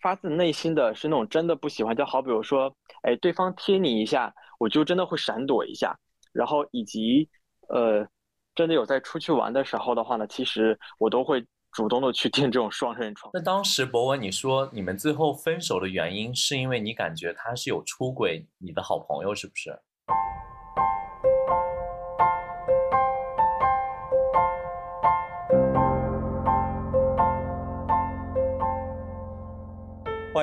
发自内心的是那种真的不喜欢，就好比如说，哎，对方贴你一下，我就真的会闪躲一下，然后以及呃，真的有在出去玩的时候的话呢，其实我都会主动的去订这种双人床。那当时博文你说你们最后分手的原因是因为你感觉他是有出轨你的好朋友，是不是？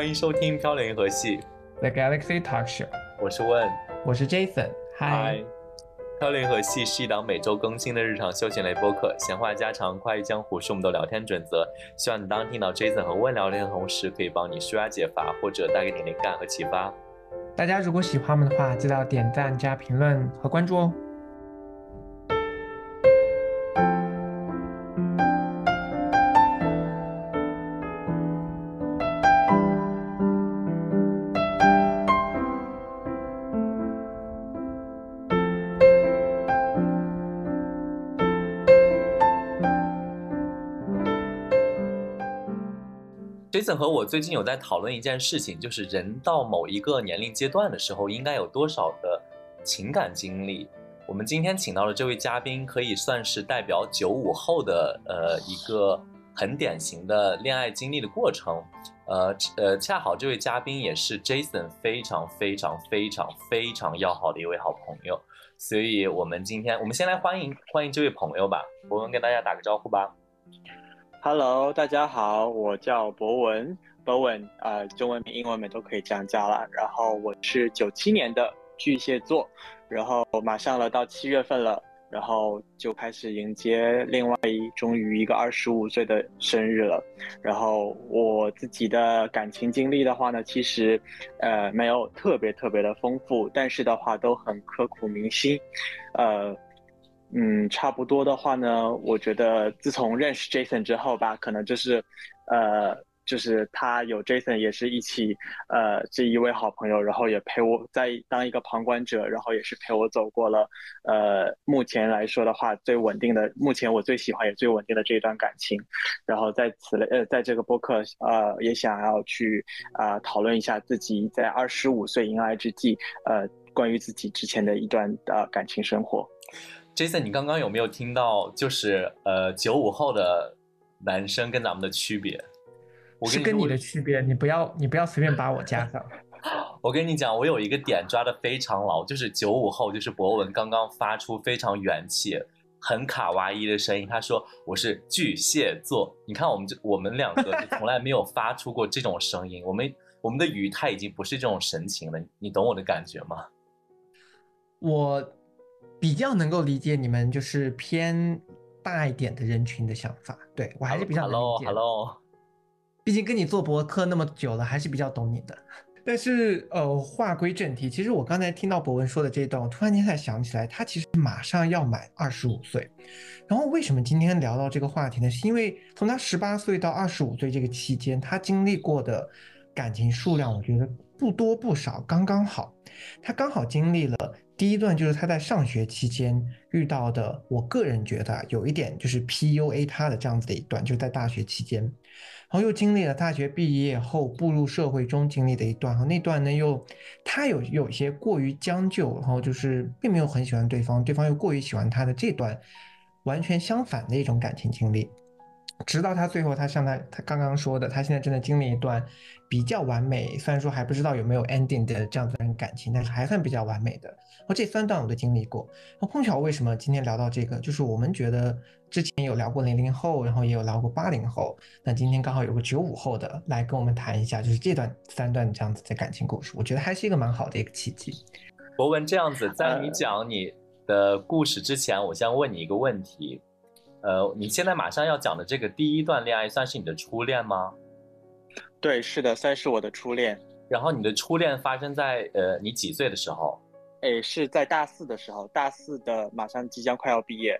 欢迎收听《漂流银河系》The Galaxy Talk Show，我是问，我是 Jason。嗨，《漂流银河系》是一档每周更新的日常休闲类播客，闲话家常、快意江湖是我们的聊天准则。希望你当听到 Jason 和问聊天的同时，可以帮你舒压解乏，或者带给你灵感和启发。大家如果喜欢我们的话，记得要点赞、加评论和关注哦。Jason 和我最近有在讨论一件事情，就是人到某一个年龄阶段的时候，应该有多少的情感经历。我们今天请到的这位嘉宾，可以算是代表九五后的呃一个很典型的恋爱经历的过程。呃呃，恰好这位嘉宾也是 Jason 非常非常非常非常要好的一位好朋友，所以我们今天我们先来欢迎欢迎这位朋友吧，我们跟大家打个招呼吧。Hello，大家好，我叫博文，博文呃，中文名、英文名都可以这样叫了。然后我是九七年的巨蟹座，然后马上了到七月份了，然后就开始迎接另外一终于一个二十五岁的生日了。然后我自己的感情经历的话呢，其实呃没有特别特别的丰富，但是的话都很刻骨铭心，呃。嗯，差不多的话呢，我觉得自从认识 Jason 之后吧，可能就是，呃，就是他有 Jason 也是一起，呃，这一位好朋友，然后也陪我在当一个旁观者，然后也是陪我走过了，呃，目前来说的话最稳定的，目前我最喜欢也最稳定的这一段感情，然后在此类，呃，在这个播客，呃，也想要去啊讨论一下自己在二十五岁迎来之际，呃，关于自己之前的一段的感情生活。Jason，你刚刚有没有听到？就是呃，九五后的男生跟咱们的区别，是跟你的区别。你不要，你不要随便把我加上。我跟你讲，我有一个点抓的非常牢，就是九五后，就是博文刚刚发出非常元气、很卡哇伊的声音。他说我是巨蟹座。你看，我们这我们两个就从来没有发出过这种声音。我们我们的语态已经不是这种神情了。你懂我的感觉吗？我。比较能够理解你们就是偏大一点的人群的想法，对我还是比较能理解。Hello，毕竟跟你做博客那么久了，还是比较懂你的。但是呃，话归正题，其实我刚才听到博文说的这一段，我突然间才想起来，他其实马上要满二十五岁。然后为什么今天聊到这个话题呢？是因为从他十八岁到二十五岁这个期间，他经历过的感情数量，我觉得不多不少，刚刚好。他刚好经历了。第一段就是他在上学期间遇到的，我个人觉得有一点就是 PUA 他的这样子的一段，就在大学期间，然后又经历了大学毕业后步入社会中经历的一段，然后那段呢又他有有些过于将就，然后就是并没有很喜欢对方，对方又过于喜欢他的这段完全相反的一种感情经历。直到他最后，他像他他刚刚说的，他现在正在经历一段比较完美，虽然说还不知道有没有 ending 的这样子的感情，但是还算比较完美的。然后这三段我都经历过。那碰巧为什么今天聊到这个？就是我们觉得之前有聊过零零后，然后也有聊过八零后，那今天刚好有个九五后的来跟我们谈一下，就是这段三段这样子的感情故事，我觉得还是一个蛮好的一个契机。博文这样子，在你讲你的故事之前，我先问你一个问题。呃，你现在马上要讲的这个第一段恋爱算是你的初恋吗？对，是的，算是我的初恋。然后你的初恋发生在呃你几岁的时候？哎，是在大四的时候，大四的马上即将快要毕业。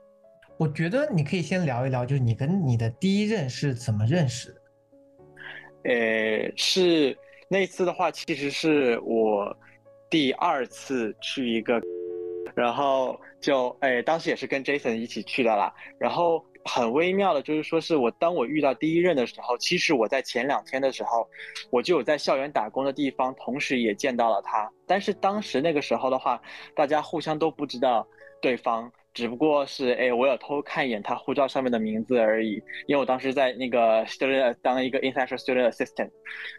我觉得你可以先聊一聊，就是你跟你的第一任是怎么认识的？呃，是那次的话，其实是我第二次去一个。然后就哎，当时也是跟 Jason 一起去的啦。然后很微妙的，就是说是我当我遇到第一任的时候，其实我在前两天的时候，我就有在校园打工的地方，同时也见到了他。但是当时那个时候的话，大家互相都不知道对方，只不过是哎，我有偷看一眼他护照上面的名字而已。因为我当时在那个 student 当一个 international student assistant。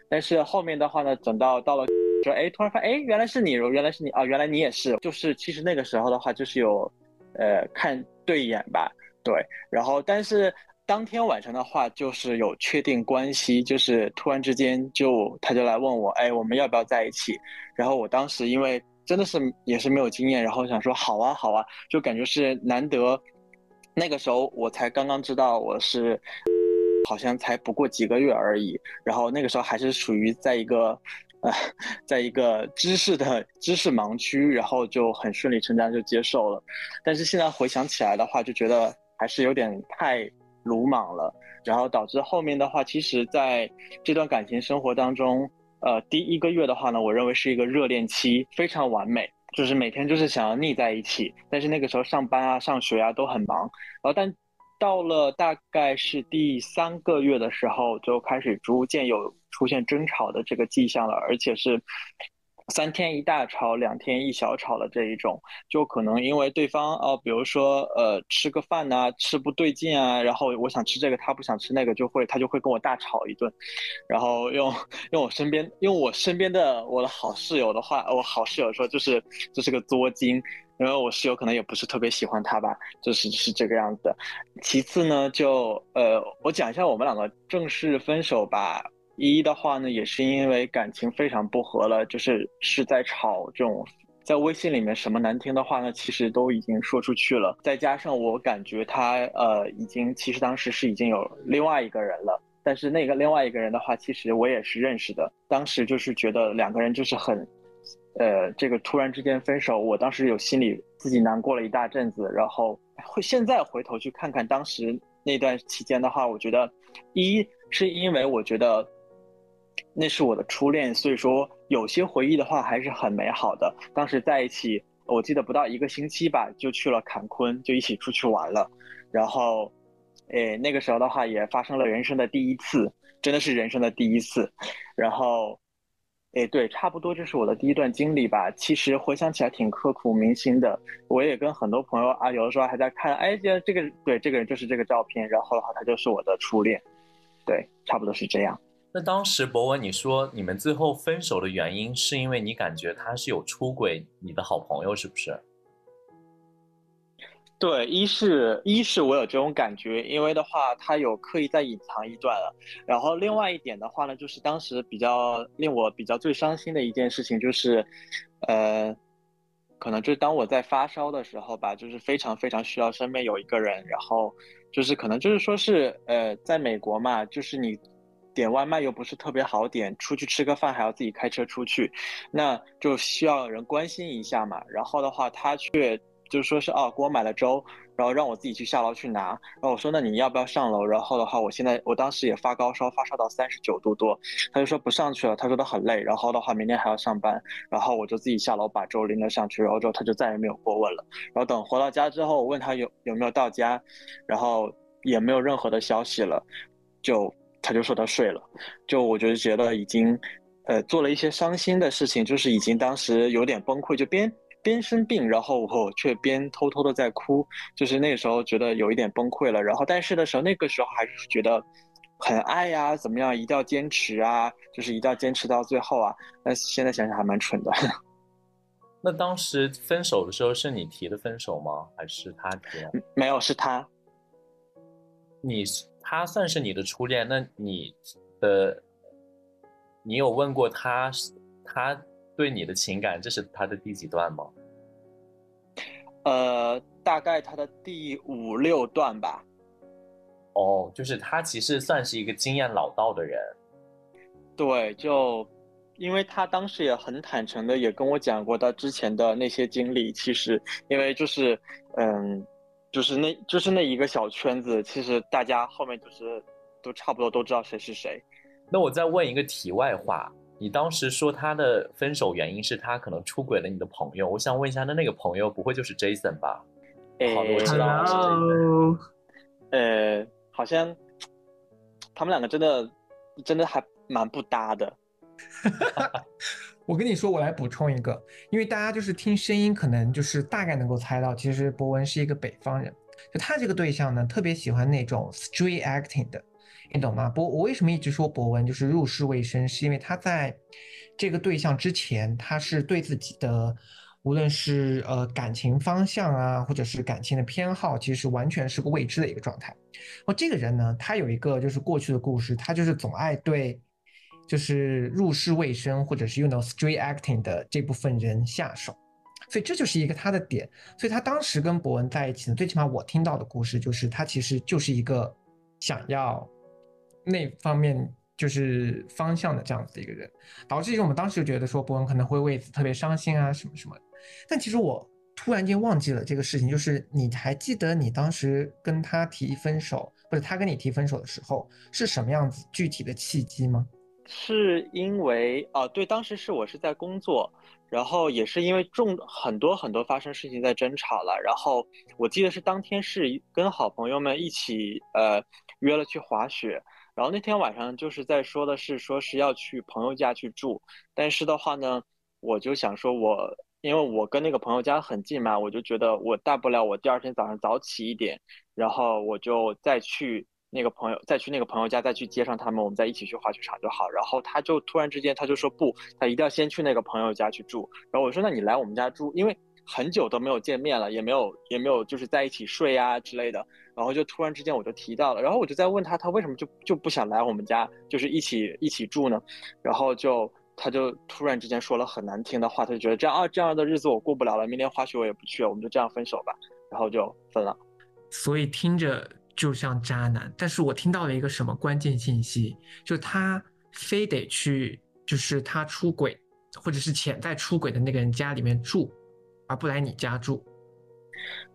但是后面的话呢，等到到了说哎，突然发现哎，原来是你，原来是你啊，原来你也是。就是其实那个时候的话，就是有呃看对眼吧。对，然后但是当天晚上的话，就是有确定关系，就是突然之间就他就来问我，哎，我们要不要在一起？然后我当时因为真的是也是没有经验，然后想说好啊好啊，就感觉是难得。那个时候我才刚刚知道我是，好像才不过几个月而已。然后那个时候还是属于在一个呃，在一个知识的知识盲区，然后就很顺理成章就接受了。但是现在回想起来的话，就觉得。还是有点太鲁莽了，然后导致后面的话，其实在这段感情生活当中，呃，第一个月的话呢，我认为是一个热恋期，非常完美，就是每天就是想要腻在一起。但是那个时候上班啊、上学啊都很忙，然后但到了大概是第三个月的时候，就开始逐渐有出现争吵的这个迹象了，而且是。三天一大吵，两天一小吵的这一种，就可能因为对方哦，比如说呃吃个饭呐，吃不对劲啊，然后我想吃这个，他不想吃那个，就会他就会跟我大吵一顿，然后用用我身边用我身边的我的好室友的话，我好室友说就是这是个作精，因为我室友可能也不是特别喜欢他吧，就是是这个样子。其次呢，就呃我讲一下我们两个正式分手吧。一的话呢，也是因为感情非常不和了，就是是在吵这种，在微信里面什么难听的话呢，其实都已经说出去了。再加上我感觉他呃，已经其实当时是已经有另外一个人了，但是那个另外一个人的话，其实我也是认识的。当时就是觉得两个人就是很，呃，这个突然之间分手，我当时有心里自己难过了一大阵子。然后会现在回头去看看当时那段期间的话，我觉得一是因为我觉得。那是我的初恋，所以说有些回忆的话还是很美好的。当时在一起，我记得不到一个星期吧，就去了坎昆，就一起出去玩了。然后，诶，那个时候的话也发生了人生的第一次，真的是人生的第一次。然后，哎，对，差不多这是我的第一段经历吧。其实回想起来挺刻骨铭心的。我也跟很多朋友啊，有的时候还在看，哎，这这个对，这个人就是这个照片。然后的话，他就是我的初恋。对，差不多是这样。那当时博文，你说你们最后分手的原因是因为你感觉他是有出轨你的好朋友，是不是？对，一是，一是我有这种感觉，因为的话他有刻意在隐藏一段了。然后另外一点的话呢，就是当时比较令我比较最伤心的一件事情，就是，呃，可能就是当我在发烧的时候吧，就是非常非常需要身边有一个人，然后就是可能就是说是，呃，在美国嘛，就是你。点外卖又不是特别好点，出去吃个饭还要自己开车出去，那就需要人关心一下嘛。然后的话，他却就是说是哦，给我买了粥，然后让我自己去下楼去拿。然后我说那你要不要上楼？然后的话，我现在我当时也发高烧，发烧到三十九度多，他就说不上去了，他说他很累。然后的话，明天还要上班。然后我就自己下楼把粥拎了上去，然后之后他就再也没有过问了。然后等回到家之后，我问他有有没有到家，然后也没有任何的消息了，就。他就说他睡了，就我就觉得已经，呃，做了一些伤心的事情，就是已经当时有点崩溃，就边边生病，然后我却边偷偷的在哭，就是那个时候觉得有一点崩溃了。然后但是的时候，那个时候还是觉得很爱呀，怎么样，一定要坚持啊，就是一定要坚持到最后啊。但现在想想还蛮蠢的。那当时分手的时候是你提的分手吗？还是他提？没有，是他。你。他算是你的初恋，那你的，你有问过他，他对你的情感，这是他的第几段吗？呃，大概他的第五六段吧。哦，就是他其实算是一个经验老道的人。对，就因为他当时也很坦诚的也跟我讲过他之前的那些经历，其实因为就是嗯。就是那，就是那一个小圈子，其实大家后面就是都差不多都知道谁是谁。那我再问一个题外话，你当时说他的分手原因是他可能出轨了你的朋友，我想问一下，那那个朋友不会就是 Jason 吧？好的，我知道了。呃，好像他们两个真的真的还蛮不搭的。我跟你说，我来补充一个，因为大家就是听声音，可能就是大概能够猜到，其实博文是一个北方人。就他这个对象呢，特别喜欢那种 street acting 的，你懂吗？博我为什么一直说博文就是入世未深，是因为他在这个对象之前，他是对自己的无论是呃感情方向啊，或者是感情的偏好，其实完全是个未知的一个状态。哦，这个人呢，他有一个就是过去的故事，他就是总爱对就是入世未深或者是 you know street acting 的这部分人下手。所以这就是一个他的点，所以他当时跟博文在一起呢，最起码我听到的故事就是他其实就是一个想要那方面就是方向的这样子的一个人，导致于我们当时就觉得说博文可能会为此特别伤心啊什么什么，但其实我突然间忘记了这个事情，就是你还记得你当时跟他提分手，或者他跟你提分手的时候是什么样子具体的契机吗？是因为啊，对，当时是我是在工作。然后也是因为重很多很多发生事情在争吵了，然后我记得是当天是跟好朋友们一起呃约了去滑雪，然后那天晚上就是在说的是说是要去朋友家去住，但是的话呢，我就想说我因为我跟那个朋友家很近嘛，我就觉得我大不了我第二天早上早起一点，然后我就再去。那个朋友再去那个朋友家，再去接上他们，我们再一起去滑雪场就好。然后他就突然之间他就说不，他一定要先去那个朋友家去住。然后我说那你来我们家住，因为很久都没有见面了，也没有也没有就是在一起睡啊之类的。然后就突然之间我就提到了，然后我就在问他，他为什么就就不想来我们家，就是一起一起住呢？然后就他就突然之间说了很难听的话，他就觉得这样啊这样的日子我过不了了，明年滑雪我也不去了，我们就这样分手吧。然后就分了。所以听着。就像渣男，但是我听到了一个什么关键信息，就他非得去，就是他出轨或者是潜在出轨的那个人家里面住，而不来你家住。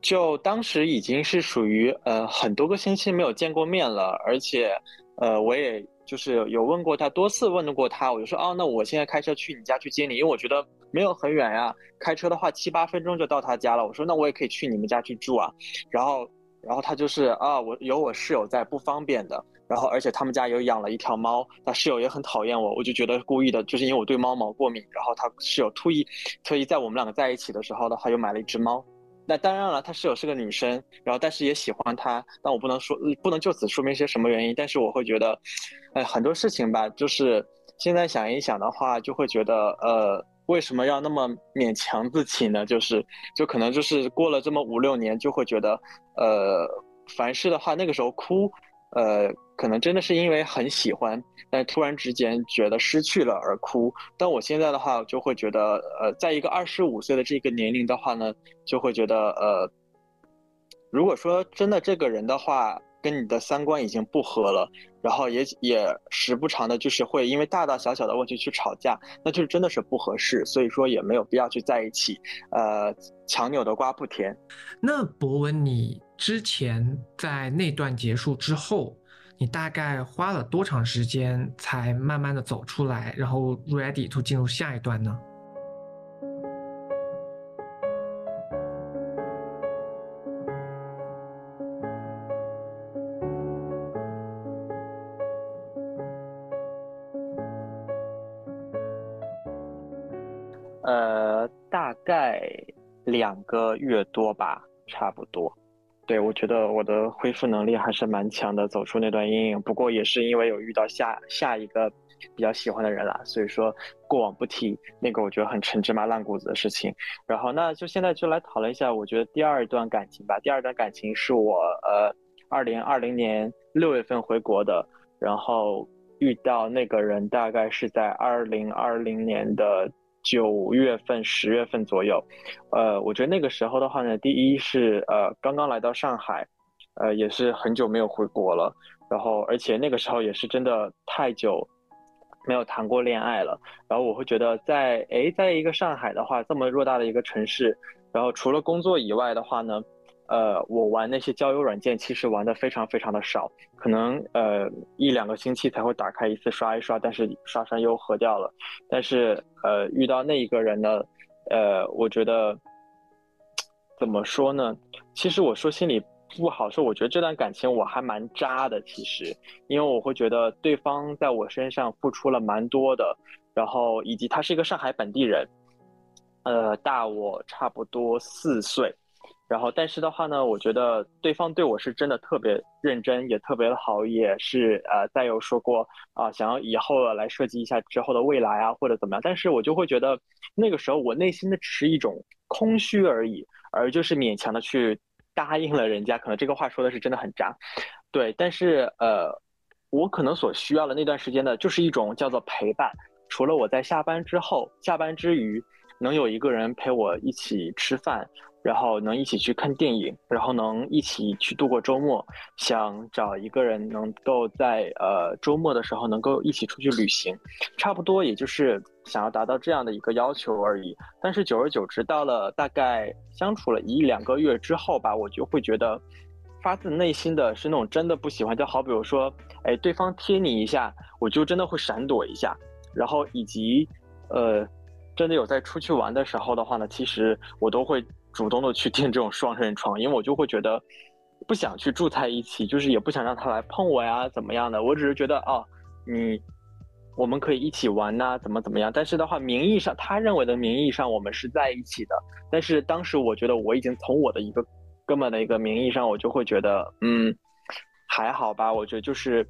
就当时已经是属于呃很多个星期没有见过面了，而且呃我也就是有问过他多次问过他，我就说哦那我现在开车去你家去接你，因为我觉得没有很远呀，开车的话七八分钟就到他家了。我说那我也可以去你们家去住啊，然后。然后他就是啊，我有我室友在，不方便的。然后而且他们家有养了一条猫，他室友也很讨厌我，我就觉得故意的，就是因为我对猫毛过敏。然后他室友特意特意在我们两个在一起的时候的话，又买了一只猫。那当然了，他室友是个女生，然后但是也喜欢他。但我不能说，不能就此说明一些什么原因。但是我会觉得，哎，很多事情吧，就是现在想一想的话，就会觉得呃。为什么要那么勉强自己呢？就是，就可能就是过了这么五六年，就会觉得，呃，凡事的话，那个时候哭，呃，可能真的是因为很喜欢，但突然之间觉得失去了而哭。但我现在的话，就会觉得，呃，在一个二十五岁的这个年龄的话呢，就会觉得，呃，如果说真的这个人的话。跟你的三观已经不合了，然后也也时不常的，就是会因为大大小小的问题去吵架，那就是真的是不合适，所以说也没有必要去在一起。呃，强扭的瓜不甜。那博文，你之前在那段结束之后，你大概花了多长时间才慢慢的走出来，然后 ready to 进入下一段呢？呃，大概两个月多吧，差不多。对我觉得我的恢复能力还是蛮强的，走出那段阴影。不过也是因为有遇到下下一个比较喜欢的人了，所以说过往不提那个我觉得很陈芝麻烂谷子的事情。然后那就现在就来讨论一下，我觉得第二段感情吧。第二段感情是我呃二零二零年六月份回国的，然后遇到那个人大概是在二零二零年的。九月份、十月份左右，呃，我觉得那个时候的话呢，第一是呃刚刚来到上海，呃也是很久没有回国了，然后而且那个时候也是真的太久没有谈过恋爱了，然后我会觉得在诶在一个上海的话这么偌大的一个城市，然后除了工作以外的话呢。呃，我玩那些交友软件，其实玩的非常非常的少，可能呃一两个星期才会打开一次刷一刷，但是刷刷又合掉了。但是呃遇到那一个人呢，呃我觉得怎么说呢？其实我说心里不好受。我觉得这段感情我还蛮渣的，其实，因为我会觉得对方在我身上付出了蛮多的，然后以及他是一个上海本地人，呃，大我差不多四岁。然后，但是的话呢，我觉得对方对我是真的特别认真，也特别的好，也是呃，再有说过啊，想要以后来设计一下之后的未来啊，或者怎么样。但是我就会觉得那个时候我内心的只是一种空虚而已，而就是勉强的去答应了人家。可能这个话说的是真的很渣，对。但是呃，我可能所需要的那段时间呢，就是一种叫做陪伴。除了我在下班之后，下班之余能有一个人陪我一起吃饭。然后能一起去看电影，然后能一起去度过周末，想找一个人能够在呃周末的时候能够一起出去旅行，差不多也就是想要达到这样的一个要求而已。但是久而久之，到了大概相处了一两个月之后吧，我就会觉得发自内心的是那种真的不喜欢。就好比如说，哎，对方贴你一下，我就真的会闪躲一下。然后以及呃，真的有在出去玩的时候的话呢，其实我都会。主动的去订这种双人床，因为我就会觉得不想去住在一起，就是也不想让他来碰我呀，怎么样的？我只是觉得哦，你我们可以一起玩呐，怎么怎么样？但是的话，名义上他认为的名义上我们是在一起的，但是当时我觉得我已经从我的一个根本的一个名义上，我就会觉得嗯还好吧。我觉得就是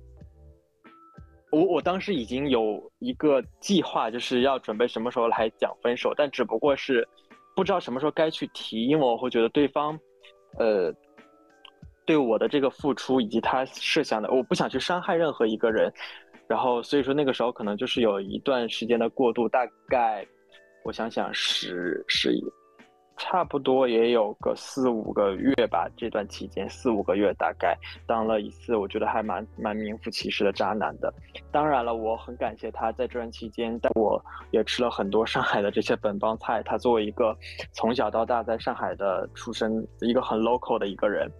我我当时已经有一个计划，就是要准备什么时候来讲分手，但只不过是。不知道什么时候该去提，因为我会觉得对方，呃，对我的这个付出以及他设想的，我不想去伤害任何一个人，然后所以说那个时候可能就是有一段时间的过渡，大概我想想十十一。差不多也有个四五个月吧，这段期间四五个月大概当了一次，我觉得还蛮蛮名副其实的渣男的。当然了，我很感谢他在这段期间带我也吃了很多上海的这些本帮菜。他作为一个从小到大在上海的出生，一个很 local 的一个人，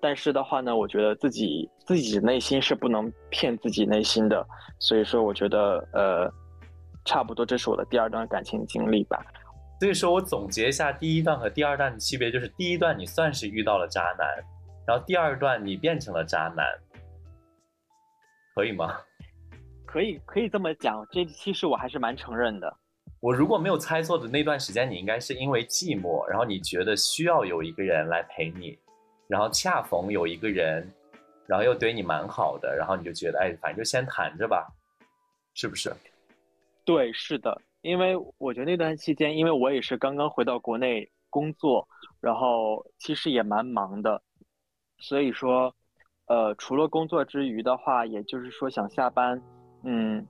但是的话呢，我觉得自己自己内心是不能骗自己内心的，所以说我觉得呃，差不多这是我的第二段感情经历吧。所以说我总结一下第一段和第二段的区别，就是第一段你算是遇到了渣男，然后第二段你变成了渣男，可以吗？可以，可以这么讲。这其实我还是蛮承认的。我如果没有猜错的那段时间，你应该是因为寂寞，然后你觉得需要有一个人来陪你，然后恰逢有一个人，然后又对你蛮好的，然后你就觉得，哎，反正就先谈着吧，是不是？对，是的。因为我觉得那段期间，因为我也是刚刚回到国内工作，然后其实也蛮忙的，所以说，呃，除了工作之余的话，也就是说想下班，嗯，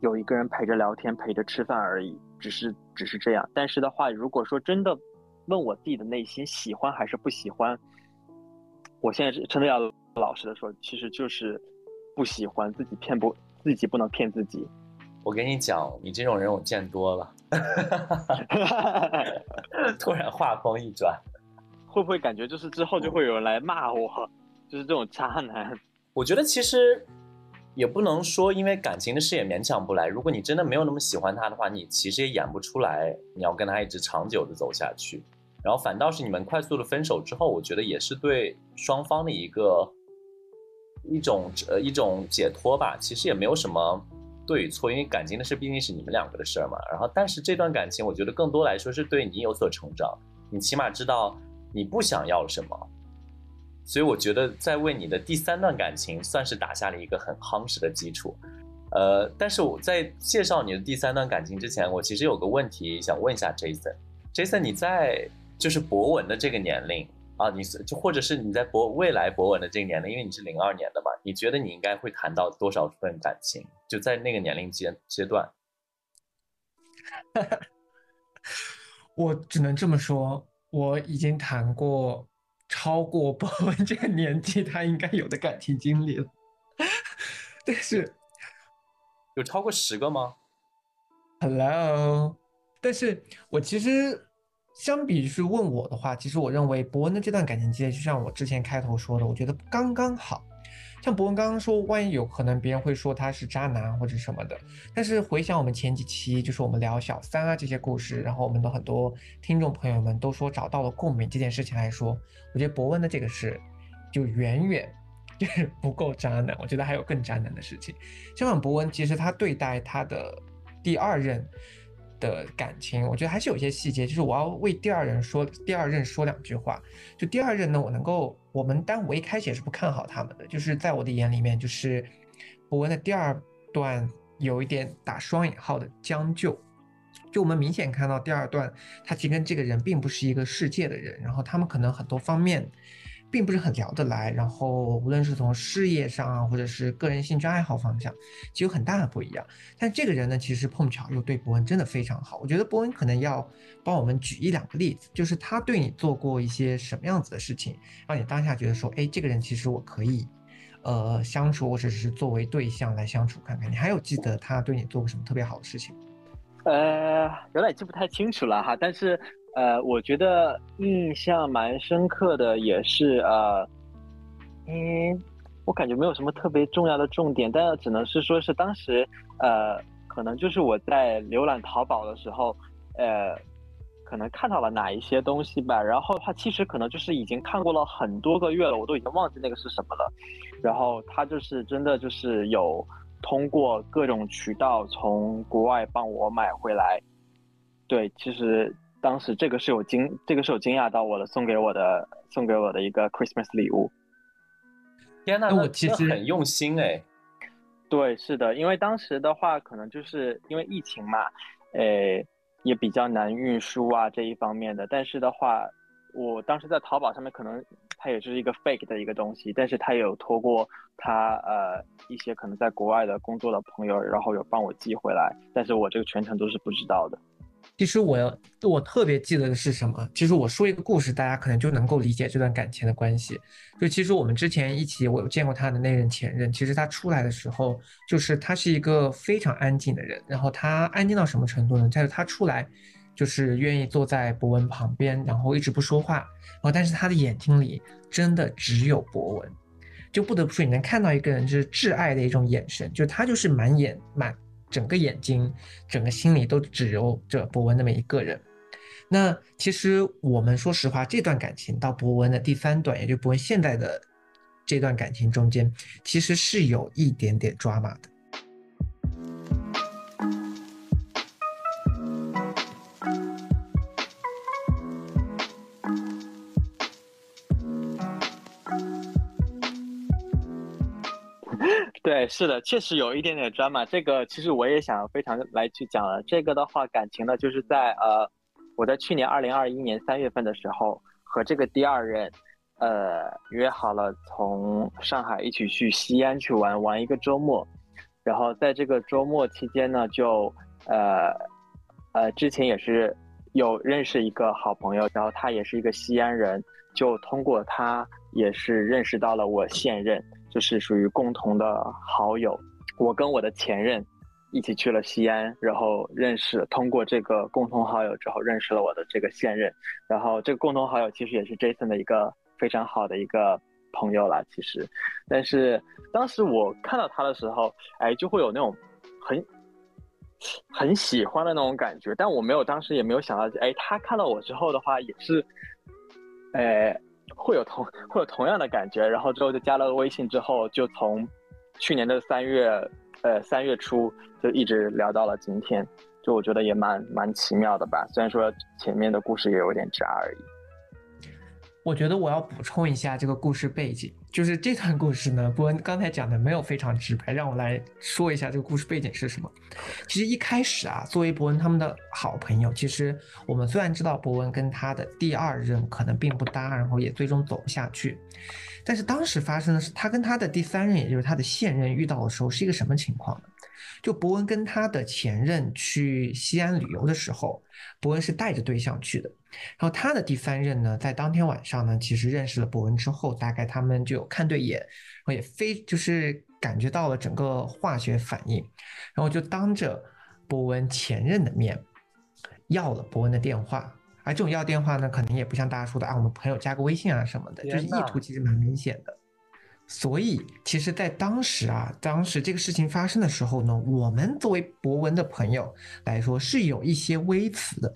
有一个人陪着聊天，陪着吃饭而已，只是只是这样。但是的话，如果说真的问我自己的内心喜欢还是不喜欢，我现在是真的要老实的说，其实就是不喜欢自己骗不自己不能骗自己。我跟你讲，你这种人我见多了。突然话锋一转，会不会感觉就是之后就会有人来骂我，就是这种渣男？我觉得其实也不能说，因为感情的事也勉强不来。如果你真的没有那么喜欢他的话，你其实也演不出来，你要跟他一直长久的走下去。然后反倒是你们快速的分手之后，我觉得也是对双方的一个一种呃一种解脱吧。其实也没有什么。对与错，因为感情的事毕竟是你们两个的事儿嘛。然后，但是这段感情，我觉得更多来说是对你有所成长，你起码知道你不想要什么。所以，我觉得在为你的第三段感情算是打下了一个很夯实的基础。呃，但是我在介绍你的第三段感情之前，我其实有个问题想问一下 Jason。Jason，你在就是博文的这个年龄。啊，你是就或者是你在博未来博文的这个年龄，因为你是零二年的嘛，你觉得你应该会谈到多少份感情？就在那个年龄阶阶段，我只能这么说，我已经谈过超过博文这个年纪他应该有的感情经历了，但是有超过十个吗？Hello，但是我其实。相比是问我的话，其实我认为博文的这段感情经历，就像我之前开头说的，我觉得刚刚好。像博文刚刚说，万一有可能别人会说他是渣男或者什么的，但是回想我们前几期，就是我们聊小三啊这些故事，然后我们的很多听众朋友们都说找到了共鸣这件事情来说，我觉得博文的这个是就远远就是不够渣男，我觉得还有更渣男的事情。相反，博文其实他对待他的第二任的感情，我觉得还是有一些细节，就是我要为第二任说第二任说两句话。就第二任呢，我能够我们，但我一开始也是不看好他们的，就是在我的眼里面，就是博文的第二段有一点打双引号的将就。就我们明显看到第二段，他其实跟这个人并不是一个世界的人，然后他们可能很多方面并不是很聊得来，然后无论是从事业上啊，或者是个人兴趣爱好方向，其实有很大的不一样。但这个人呢，其实碰巧又对伯恩真的非常好。我觉得伯恩可能要帮我们举一两个例子，就是他对你做过一些什么样子的事情，让你当下觉得说，哎，这个人其实我可以呃相处，或者是作为对象来相处看看。你还有记得他对你做过什么特别好的事情？呃，有点记不太清楚了哈，但是呃，我觉得印象蛮深刻的也是呃，嗯，我感觉没有什么特别重要的重点，但只能是说是当时呃，可能就是我在浏览淘宝的时候，呃，可能看到了哪一些东西吧，然后他其实可能就是已经看过了很多个月了，我都已经忘记那个是什么了，然后他就是真的就是有。通过各种渠道从国外帮我买回来，对，其实当时这个是有惊，这个是有惊讶到我的，送给我的，送给我的一个 Christmas 礼物。天呐，我其实很用心哎。对，是的，因为当时的话，可能就是因为疫情嘛，诶，也比较难运输啊这一方面的，但是的话。我当时在淘宝上面，可能它也是一个 fake 的一个东西，但是它有托过他呃一些可能在国外的工作的朋友，然后有帮我寄回来，但是我这个全程都是不知道的。其实我我特别记得的是什么？其实我说一个故事，大家可能就能够理解这段感情的关系。就其实我们之前一起，我有见过他的那任前任，其实他出来的时候，就是他是一个非常安静的人，然后他安静到什么程度呢？就是他出来。就是愿意坐在博文旁边，然后一直不说话，然后但是他的眼睛里真的只有博文，就不得不说你能看到一个人就是挚爱的一种眼神，就他就是满眼满整个眼睛，整个心里都只有着博文那么一个人。那其实我们说实话，这段感情到博文的第三段，也就博文现在的这段感情中间，其实是有一点点抓马的。是的，确实有一点点 drama。这个其实我也想非常来去讲了。这个的话，感情呢，就是在呃，我在去年二零二一年三月份的时候，和这个第二任，呃，约好了从上海一起去西安去玩玩一个周末。然后在这个周末期间呢，就呃呃，之前也是有认识一个好朋友，然后他也是一个西安人，就通过他也是认识到了我现任。就是属于共同的好友，我跟我的前任一起去了西安，然后认识，通过这个共同好友之后认识了我的这个现任，然后这个共同好友其实也是 Jason 的一个非常好的一个朋友了，其实，但是当时我看到他的时候，哎，就会有那种很很喜欢的那种感觉，但我没有当时也没有想到，哎，他看到我之后的话也是，哎。会有同 会有同样的感觉，然后之后就加了微信，之后就从去年的三月，呃三月初就一直聊到了今天，就我觉得也蛮蛮奇妙的吧。虽然说前面的故事也有点渣而已。我觉得我要补充一下这个故事背景，就是这段故事呢，波恩刚才讲的没有非常直白，让我来说一下这个故事背景是什么。其实一开始啊，作为伯恩他们的好朋友，其实我们虽然知道伯恩跟他的第二任可能并不搭，然后也最终走不下去，但是当时发生的是他跟他的第三任，也就是他的现任遇到的时候是一个什么情况呢？就伯恩跟他的前任去西安旅游的时候，伯恩是带着对象去的。然后他的第三任呢，在当天晚上呢，其实认识了伯恩之后，大概他们就有看对眼，然后也非就是感觉到了整个化学反应，然后就当着伯恩前任的面要了伯恩的电话。而这种要电话呢，可能也不像大家说的啊，我们朋友加个微信啊什么的，就是意图其实蛮明显的。所以，其实，在当时啊，当时这个事情发生的时候呢，我们作为博文的朋友来说，是有一些微词的。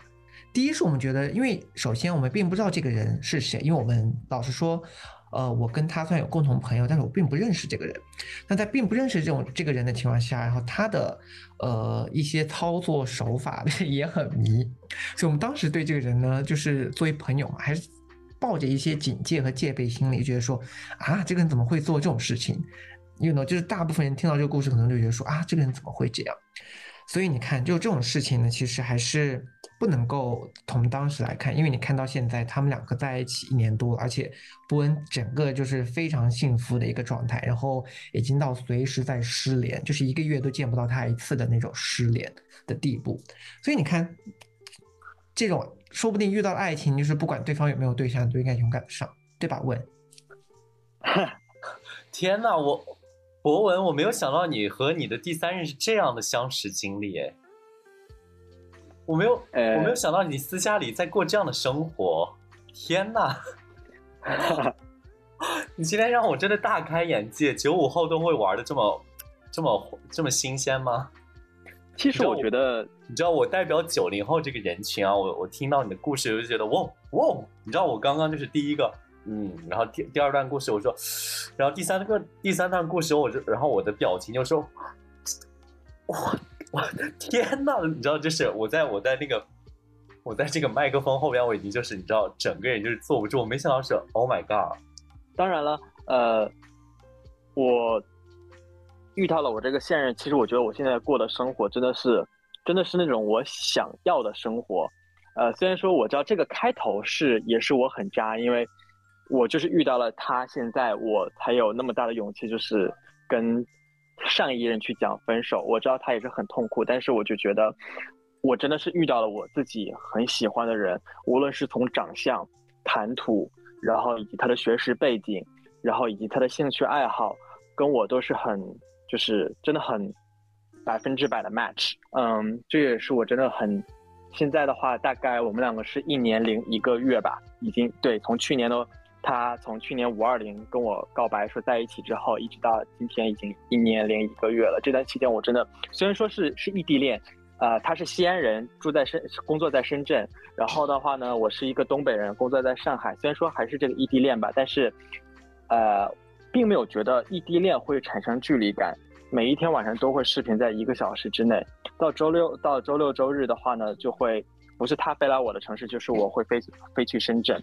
第一是我们觉得，因为首先我们并不知道这个人是谁，因为我们老实说，呃，我跟他算有共同朋友，但是我并不认识这个人。那在并不认识这种这个人的情况下，然后他的呃一些操作手法 也很迷，所以我们当时对这个人呢，就是作为朋友嘛，还是抱着一些警戒和戒备心理，觉得说啊，这个人怎么会做这种事情？因为呢，就是大部分人听到这个故事，可能就觉得说啊，这个人怎么会这样？所以你看，就这种事情呢，其实还是不能够从当时来看，因为你看到现在他们两个在一起一年多，而且波恩整个就是非常幸福的一个状态，然后已经到随时在失联，就是一个月都见不到他一次的那种失联的地步。所以你看，这种说不定遇到爱情，就是不管对方有没有对象，都应该勇敢的上，对吧？问，天哪，我。博文，我没有想到你和你的第三任是这样的相识经历，哎，我没有，我没有想到你私下里在过这样的生活，天哪！你今天让我真的大开眼界，九五后都会玩的这么、这么、这么新鲜吗？其实我觉得，你知道我代表九零后这个人群啊，我我听到你的故事，我就觉得哇哇，你知道我刚刚就是第一个。嗯，然后第第二段故事我说，然后第三个第三段故事我就，然后我的表情就说，哇，我的天呐，你知道，就是我在我在那个，我在这个麦克风后边，我已经就是你知道，整个人就是坐不住。我没想到是，Oh my God！当然了，呃，我遇到了我这个现任，其实我觉得我现在过的生活真的是，真的是那种我想要的生活。呃，虽然说我知道这个开头是也是我很渣，因为。我就是遇到了他，现在我才有那么大的勇气，就是跟上一任去讲分手。我知道他也是很痛苦，但是我就觉得，我真的是遇到了我自己很喜欢的人，无论是从长相、谈吐，然后以及他的学识背景，然后以及他的兴趣爱好，跟我都是很，就是真的很百分之百的 match。嗯，这也是我真的很。现在的话，大概我们两个是一年零一个月吧，已经对，从去年的。他从去年五二零跟我告白说在一起之后，一直到今天已经一年零一个月了。这段期间我真的虽然说是是异地恋，呃，他是西安人，住在深工作在深圳，然后的话呢，我是一个东北人，工作在上海。虽然说还是这个异地恋吧，但是，呃，并没有觉得异地恋会产生距离感。每一天晚上都会视频在一个小时之内。到周六到周六周日的话呢，就会不是他飞来我的城市，就是我会飞飞去深圳。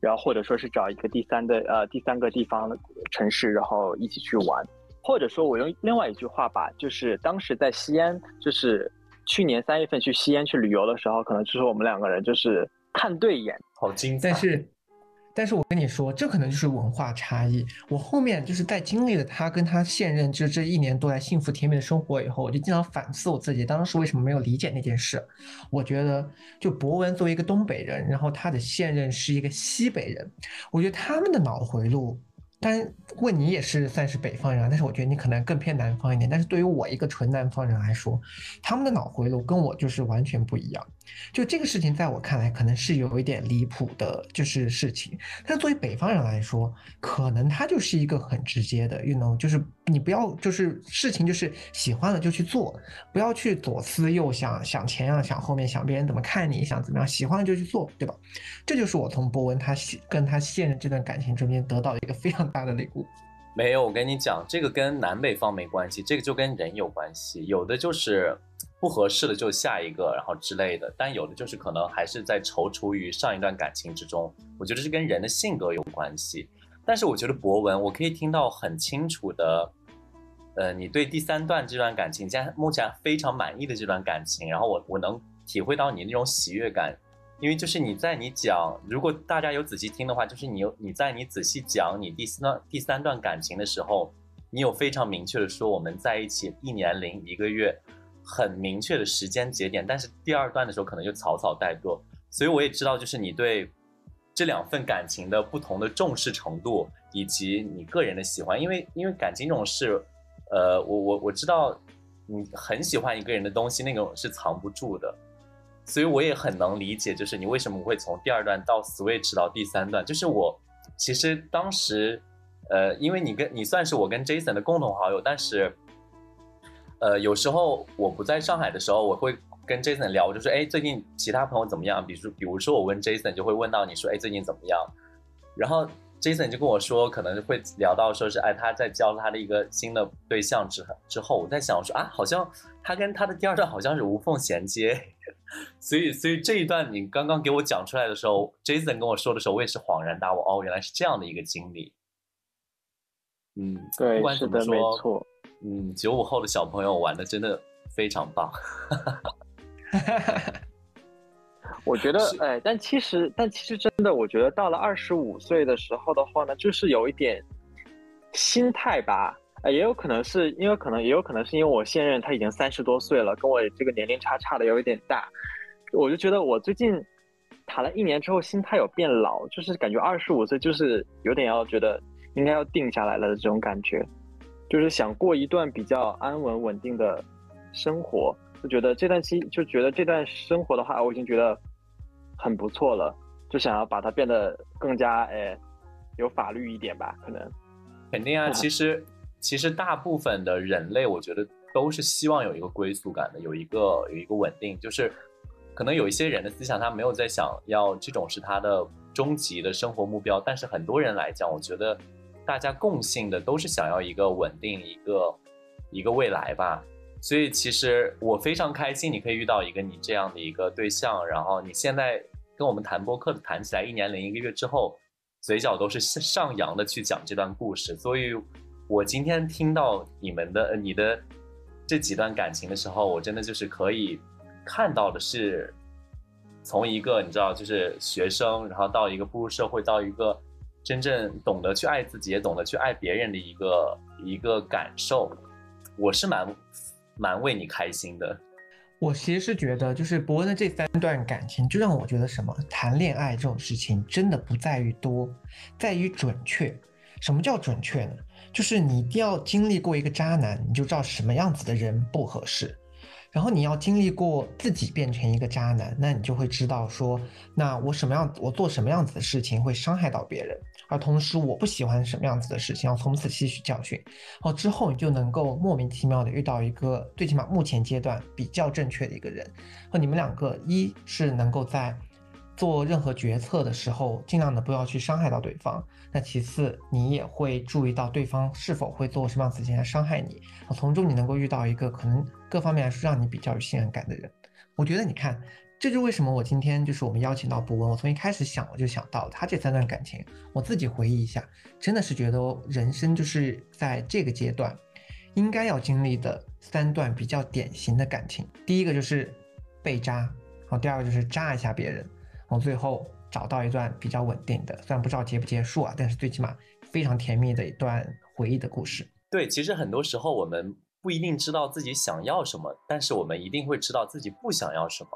然后或者说是找一个第三的呃第三个地方的城市，然后一起去玩，或者说我用另外一句话吧，就是当时在西安，就是去年三月份去西安去旅游的时候，可能就是我们两个人就是看对眼，好精彩，但是。但是我跟你说，这可能就是文化差异。我后面就是在经历了他跟他现任就这一年多来幸福甜蜜的生活以后，我就经常反思我自己当时为什么没有理解那件事。我觉得，就博文作为一个东北人，然后他的现任是一个西北人，我觉得他们的脑回路。当然，问你也是算是北方人，但是我觉得你可能更偏南方一点。但是对于我一个纯南方人来说，他们的脑回路跟我就是完全不一样。就这个事情，在我看来可能是有一点离谱的，就是事情。但作为北方人来说，可能他就是一个很直接的，you know，就是你不要就是事情就是喜欢了就去做，不要去左思右想，想前啊想后面，想别人怎么看你，想怎么样，喜欢了就去做，对吧？这就是我从博文他跟他现任这段感情中间得到一个非常大的礼物。没有，我跟你讲，这个跟南北方没关系，这个就跟人有关系。有的就是不合适的就下一个，然后之类的。但有的就是可能还是在踌躇于上一段感情之中。我觉得是跟人的性格有关系。但是我觉得博文，我可以听到很清楚的，呃，你对第三段这段感情，现在目前非常满意的这段感情，然后我我能体会到你那种喜悦感。因为就是你在你讲，如果大家有仔细听的话，就是你有你在你仔细讲你第三段第三段感情的时候，你有非常明确的说我们在一起一年零一个月，很明确的时间节点。但是第二段的时候可能就草草带过，所以我也知道就是你对这两份感情的不同的重视程度，以及你个人的喜欢。因为因为感情这种事，呃，我我我知道你很喜欢一个人的东西，那种是藏不住的。所以我也很能理解，就是你为什么会从第二段到 switch 到第三段。就是我其实当时，呃，因为你跟你算是我跟 Jason 的共同好友，但是，呃，有时候我不在上海的时候，我会跟 Jason 聊，我就说，哎，最近其他朋友怎么样？比如，比如说我问 Jason，就会问到你说，哎，最近怎么样？然后 Jason 就跟我说，可能会聊到说是，哎，他在交他的一个新的对象之之后，我在想说啊，好像他跟他的第二段好像是无缝衔接，所以所以这一段你刚刚给我讲出来的时候，Jason 跟我说的时候，我也是恍然大悟，哦，原来是这样的一个经历。嗯，对，不管怎么说，没错，嗯，九五后的小朋友玩的真的非常棒。我觉得，哎，但其实，但其实真的，我觉得到了二十五岁的时候的话呢，就是有一点心态吧，哎，也有可能是因为可能，也有可能是因为我现任他已经三十多岁了，跟我这个年龄差差的有一点大，我就觉得我最近谈了一年之后，心态有变老，就是感觉二十五岁就是有点要觉得应该要定下来了的这种感觉，就是想过一段比较安稳稳定的生活，就觉得这段期就觉得这段生活的话，我已经觉得。很不错了，就想要把它变得更加诶有法律一点吧，可能。肯定啊，其实其实大部分的人类，我觉得都是希望有一个归宿感的，有一个有一个稳定。就是可能有一些人的思想，他没有在想要这种是他的终极的生活目标，但是很多人来讲，我觉得大家共性的都是想要一个稳定，一个一个未来吧。所以其实我非常开心，你可以遇到一个你这样的一个对象，然后你现在。跟我们谈播客谈起来，一年零一个月之后，嘴角都是上扬的去讲这段故事。所以，我今天听到你们的、你的这几段感情的时候，我真的就是可以看到的是，从一个你知道，就是学生，然后到一个步入社会，到一个真正懂得去爱自己，也懂得去爱别人的一个一个感受。我是蛮蛮为你开心的。我其实是觉得，就是伯恩的这三段感情，就让我觉得什么谈恋爱这种事情，真的不在于多，在于准确。什么叫准确呢？就是你一定要经历过一个渣男，你就知道什么样子的人不合适。然后你要经历过自己变成一个渣男，那你就会知道说，那我什么样，我做什么样子的事情会伤害到别人，而同时我不喜欢什么样子的事情，要从此吸取教训。好，之后你就能够莫名其妙的遇到一个最起码目前阶段比较正确的一个人，和你们两个一是能够在。做任何决策的时候，尽量的不要去伤害到对方。那其次，你也会注意到对方是否会做什么样子事情来伤害你。从中你能够遇到一个可能各方面来说让你比较有信任感的人。我觉得你看，这就是为什么我今天就是我们邀请到博文。我从一开始想我就想到他这三段感情，我自己回忆一下，真的是觉得人生就是在这个阶段应该要经历的三段比较典型的感情。第一个就是被渣，然后第二个就是渣一下别人。然后最后找到一段比较稳定的，虽然不知道结不结束啊，但是最起码非常甜蜜的一段回忆的故事。对，其实很多时候我们不一定知道自己想要什么，但是我们一定会知道自己不想要什么。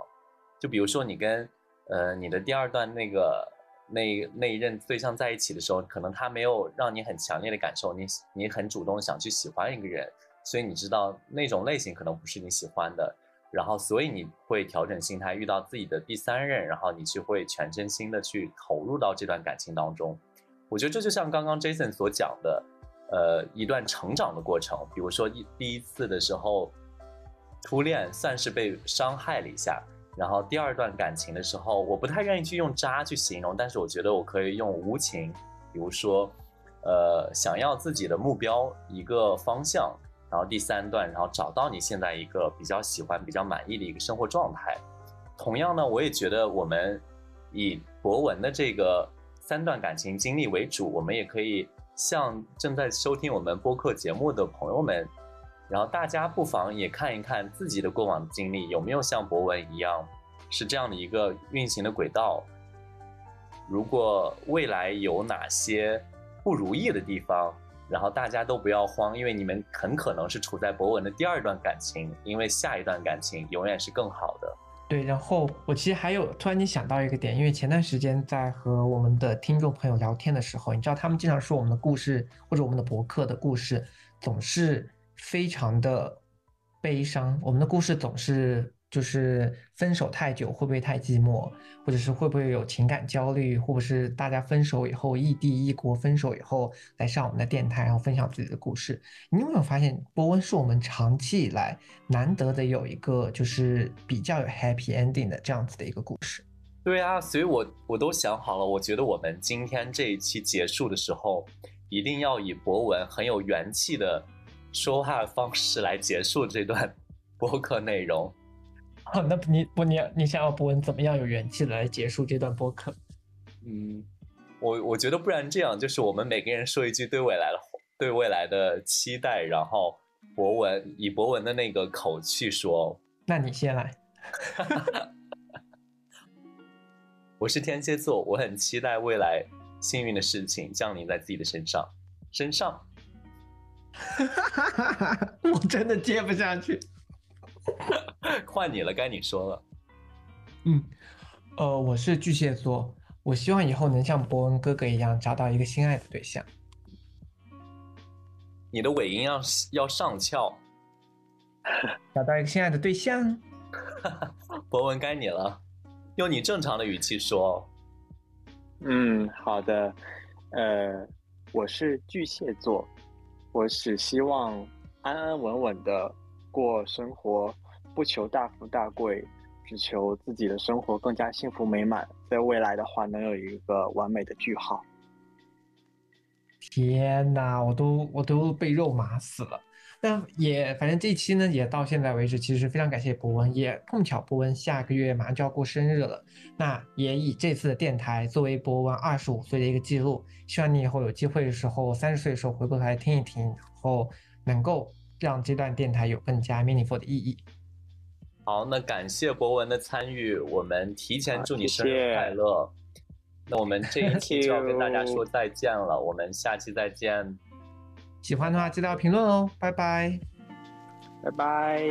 就比如说你跟呃你的第二段那个那那一任对象在一起的时候，可能他没有让你很强烈的感受，你你很主动想去喜欢一个人，所以你知道那种类型可能不是你喜欢的。然后，所以你会调整心态，遇到自己的第三任，然后你去会全身心的去投入到这段感情当中。我觉得这就像刚刚 Jason 所讲的，呃，一段成长的过程。比如说一第一次的时候，初恋算是被伤害了一下，然后第二段感情的时候，我不太愿意去用渣去形容，但是我觉得我可以用无情，比如说，呃，想要自己的目标一个方向。然后第三段，然后找到你现在一个比较喜欢、比较满意的一个生活状态。同样呢，我也觉得我们以博文的这个三段感情经历为主，我们也可以向正在收听我们播客节目的朋友们，然后大家不妨也看一看自己的过往经历有没有像博文一样是这样的一个运行的轨道。如果未来有哪些不如意的地方，然后大家都不要慌，因为你们很可能是处在博文的第二段感情，因为下一段感情永远是更好的。对，然后我其实还有突然间想到一个点，因为前段时间在和我们的听众朋友聊天的时候，你知道他们经常说我们的故事或者我们的博客的故事总是非常的悲伤，我们的故事总是。就是分手太久会不会太寂寞，或者是会不会有情感焦虑，或者是大家分手以后异地异国，分手以后来上我们的电台，然后分享自己的故事。你有没有发现，波温是我们长期以来难得的有一个就是比较有 happy ending 的这样子的一个故事？对啊，所以我我都想好了，我觉得我们今天这一期结束的时候，一定要以博文很有元气的说话的方式来结束这段 播客内容。好，那你不你你想要博文怎么样有元气的来结束这段播客？嗯，我我觉得不然这样，就是我们每个人说一句对未来的对未来的期待，然后博文以博文的那个口气说。那你先来。我是天蝎座，我很期待未来幸运的事情降临在自己的身上。身上，我真的接不下去。换你了，该你说了。嗯，呃，我是巨蟹座，我希望以后能像伯恩哥哥一样找到一个心爱的对象。你的尾音要要上翘。找到一个心爱的对象。博文，该你了。用你正常的语气说。嗯，好的。呃，我是巨蟹座，我只希望安安稳稳的过生活，不求大富大贵，只求自己的生活更加幸福美满，在未来的话能有一个完美的句号。天哪，我都我都被肉麻死了。那也，反正这期呢也到现在为止，其实非常感谢博文，也碰巧博文下个月马上就要过生日了，那也以这次的电台作为博文二十五岁的一个记录，希望你以后有机会的时候，三十岁的时候回过头来听一听，然后能够让这段电台有更加 meaningful 的意义。好，那感谢博文的参与，我们提前祝你生日快乐。那我们这一 期就要跟大家说再见了，我们下期再见。喜欢的话记得要评论哦拜拜。拜拜。